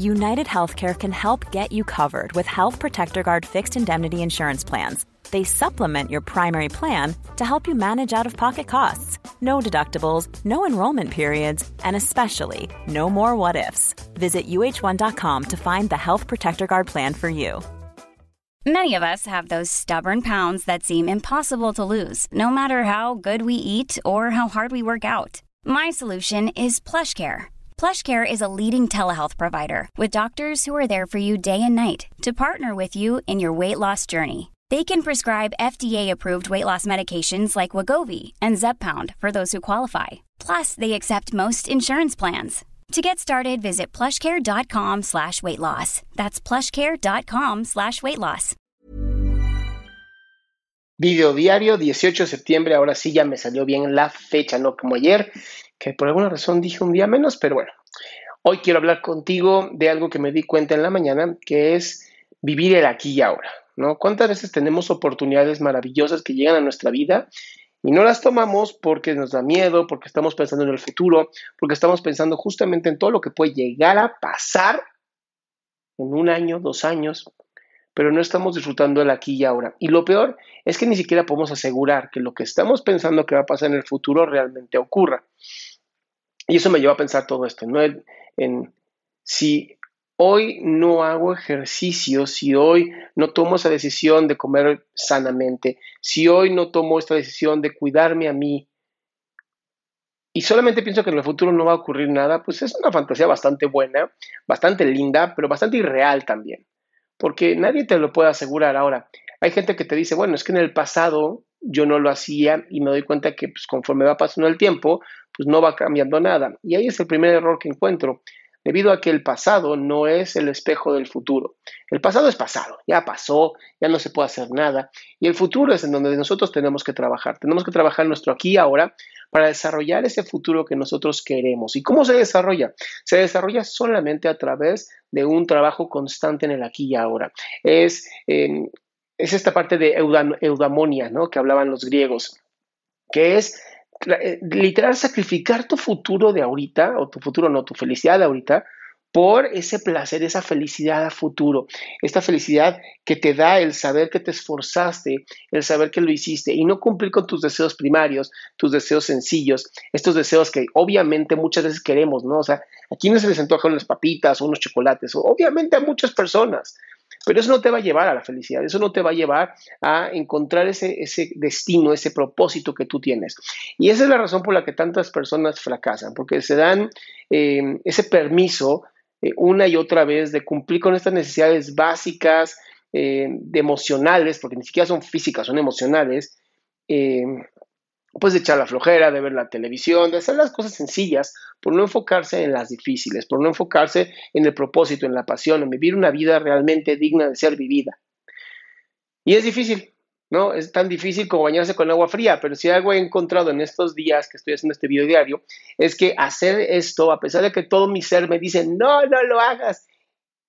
United Healthcare can help get you covered with Health Protector Guard fixed indemnity insurance plans. They supplement your primary plan to help you manage out of pocket costs. No deductibles, no enrollment periods, and especially no more what ifs. Visit uh1.com to find the Health Protector Guard plan for you. Many of us have those stubborn pounds that seem impossible to lose, no matter how good we eat or how hard we work out. My solution is PlushCare. PlushCare is a leading telehealth provider with doctors who are there for you day and night to partner with you in your weight loss journey. They can prescribe FDA-approved weight loss medications like Wagovi and Zepbound for those who qualify. Plus, they accept most insurance plans. To get started, visit plushcare.com slash weight loss. That's plushcare.com slash weight loss. Video diario, 18 de septiembre. Ahora sí ya me salió bien la fecha, no como ayer, que por alguna razón dije un día menos, pero bueno. Hoy quiero hablar contigo de algo que me di cuenta en la mañana, que es vivir el aquí y ahora. ¿no? ¿Cuántas veces tenemos oportunidades maravillosas que llegan a nuestra vida y no las tomamos porque nos da miedo, porque estamos pensando en el futuro, porque estamos pensando justamente en todo lo que puede llegar a pasar en un año, dos años, pero no estamos disfrutando el aquí y ahora. Y lo peor es que ni siquiera podemos asegurar que lo que estamos pensando que va a pasar en el futuro realmente ocurra. Y eso me lleva a pensar todo esto, ¿no? En, en si hoy no hago ejercicio, si hoy no tomo esa decisión de comer sanamente, si hoy no tomo esta decisión de cuidarme a mí, y solamente pienso que en el futuro no va a ocurrir nada, pues es una fantasía bastante buena, bastante linda, pero bastante irreal también, porque nadie te lo puede asegurar ahora. Hay gente que te dice, bueno, es que en el pasado yo no lo hacía y me doy cuenta que pues, conforme va pasando el tiempo, pues no va cambiando nada. Y ahí es el primer error que encuentro debido a que el pasado no es el espejo del futuro. El pasado es pasado, ya pasó, ya no se puede hacer nada. Y el futuro es en donde nosotros tenemos que trabajar. Tenemos que trabajar nuestro aquí y ahora para desarrollar ese futuro que nosotros queremos. ¿Y cómo se desarrolla? Se desarrolla solamente a través de un trabajo constante en el aquí y ahora. Es, em, es esta parte de eudamonia, ¿no? Que hablaban los griegos, que es literal sacrificar tu futuro de ahorita, o tu futuro no, tu felicidad de ahorita, por ese placer, esa felicidad a futuro, esta felicidad que te da el saber que te esforzaste, el saber que lo hiciste y no cumplir con tus deseos primarios, tus deseos sencillos, estos deseos que obviamente muchas veces queremos, ¿no? O sea, ¿a quiénes se les antojan unas papitas o unos chocolates? Obviamente a muchas personas. Pero eso no te va a llevar a la felicidad, eso no te va a llevar a encontrar ese, ese destino, ese propósito que tú tienes. Y esa es la razón por la que tantas personas fracasan, porque se dan eh, ese permiso eh, una y otra vez de cumplir con estas necesidades básicas, eh, de emocionales, porque ni siquiera son físicas, son emocionales, pues de echar la flojera, de ver la televisión, de hacer las cosas sencillas, por no enfocarse en las difíciles, por no enfocarse en el propósito, en la pasión, en vivir una vida realmente digna de ser vivida. Y es difícil, ¿no? Es tan difícil como bañarse con agua fría, pero si algo he encontrado en estos días que estoy haciendo este video diario, es que hacer esto, a pesar de que todo mi ser me dice, no, no lo hagas,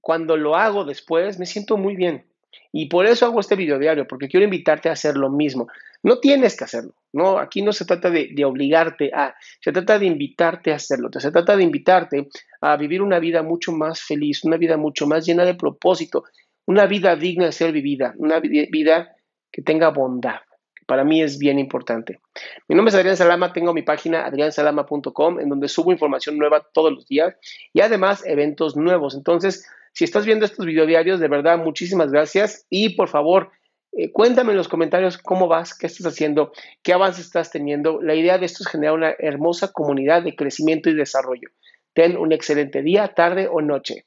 cuando lo hago después me siento muy bien. Y por eso hago este video diario, porque quiero invitarte a hacer lo mismo. No tienes que hacerlo, ¿no? Aquí no se trata de, obligarte a, se trata de invitarte a hacerlo, se trata de invitarte a vivir una vida mucho más feliz, una vida mucho más llena de propósito, una vida digna de ser vivida, una vida que tenga bondad. Para mí es bien importante. Mi nombre es Adrián Salama, tengo mi página adriansalama.com en donde subo información nueva todos los días y además eventos nuevos. Entonces, si estás viendo estos videodiarios, de verdad, muchísimas gracias y por favor, eh, cuéntame en los comentarios cómo vas, qué estás haciendo, qué avances estás teniendo. La idea de esto es generar una hermosa comunidad de crecimiento y desarrollo. Ten un excelente día, tarde o noche.